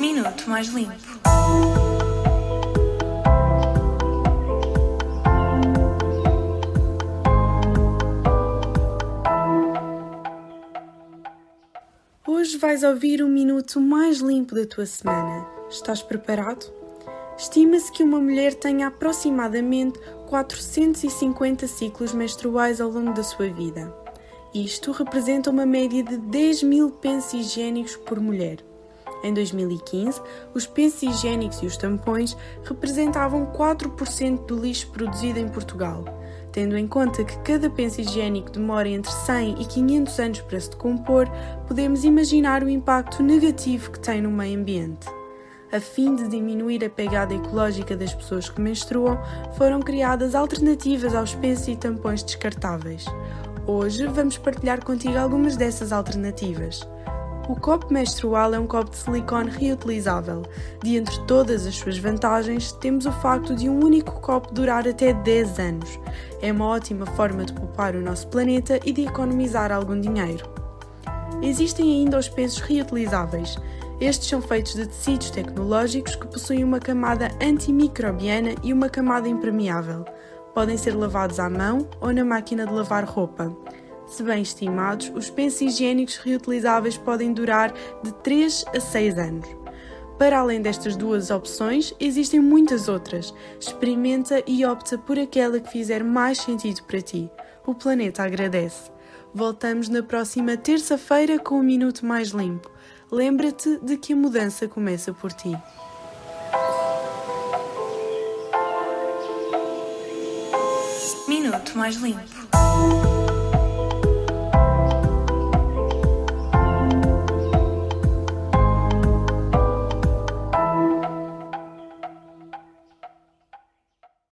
Minuto Mais Limpo. Hoje vais ouvir o minuto mais limpo da tua semana. Estás preparado? Estima-se que uma mulher tenha aproximadamente 450 ciclos menstruais ao longo da sua vida. Isto representa uma média de 10 mil pensos higiênicos por mulher. Em 2015, os pensos higiênicos e os tampões representavam 4% do lixo produzido em Portugal. Tendo em conta que cada penso higiênico demora entre 100 e 500 anos para se decompor, podemos imaginar o impacto negativo que tem no meio ambiente. A fim de diminuir a pegada ecológica das pessoas que menstruam, foram criadas alternativas aos pensos e tampões descartáveis. Hoje vamos partilhar contigo algumas dessas alternativas. O copo menstrual é um copo de silicone reutilizável. De entre todas as suas vantagens, temos o facto de um único copo durar até 10 anos. É uma ótima forma de poupar o nosso planeta e de economizar algum dinheiro. Existem ainda os pensos reutilizáveis. Estes são feitos de tecidos tecnológicos que possuem uma camada antimicrobiana e uma camada impermeável. Podem ser lavados à mão ou na máquina de lavar roupa. Se bem estimados, os pensos higiênicos reutilizáveis podem durar de 3 a 6 anos. Para além destas duas opções, existem muitas outras. Experimenta e opta por aquela que fizer mais sentido para ti. O planeta agradece. Voltamos na próxima terça-feira com um minuto mais limpo. Lembra-te de que a mudança começa por ti. Minuto Mais Limpo.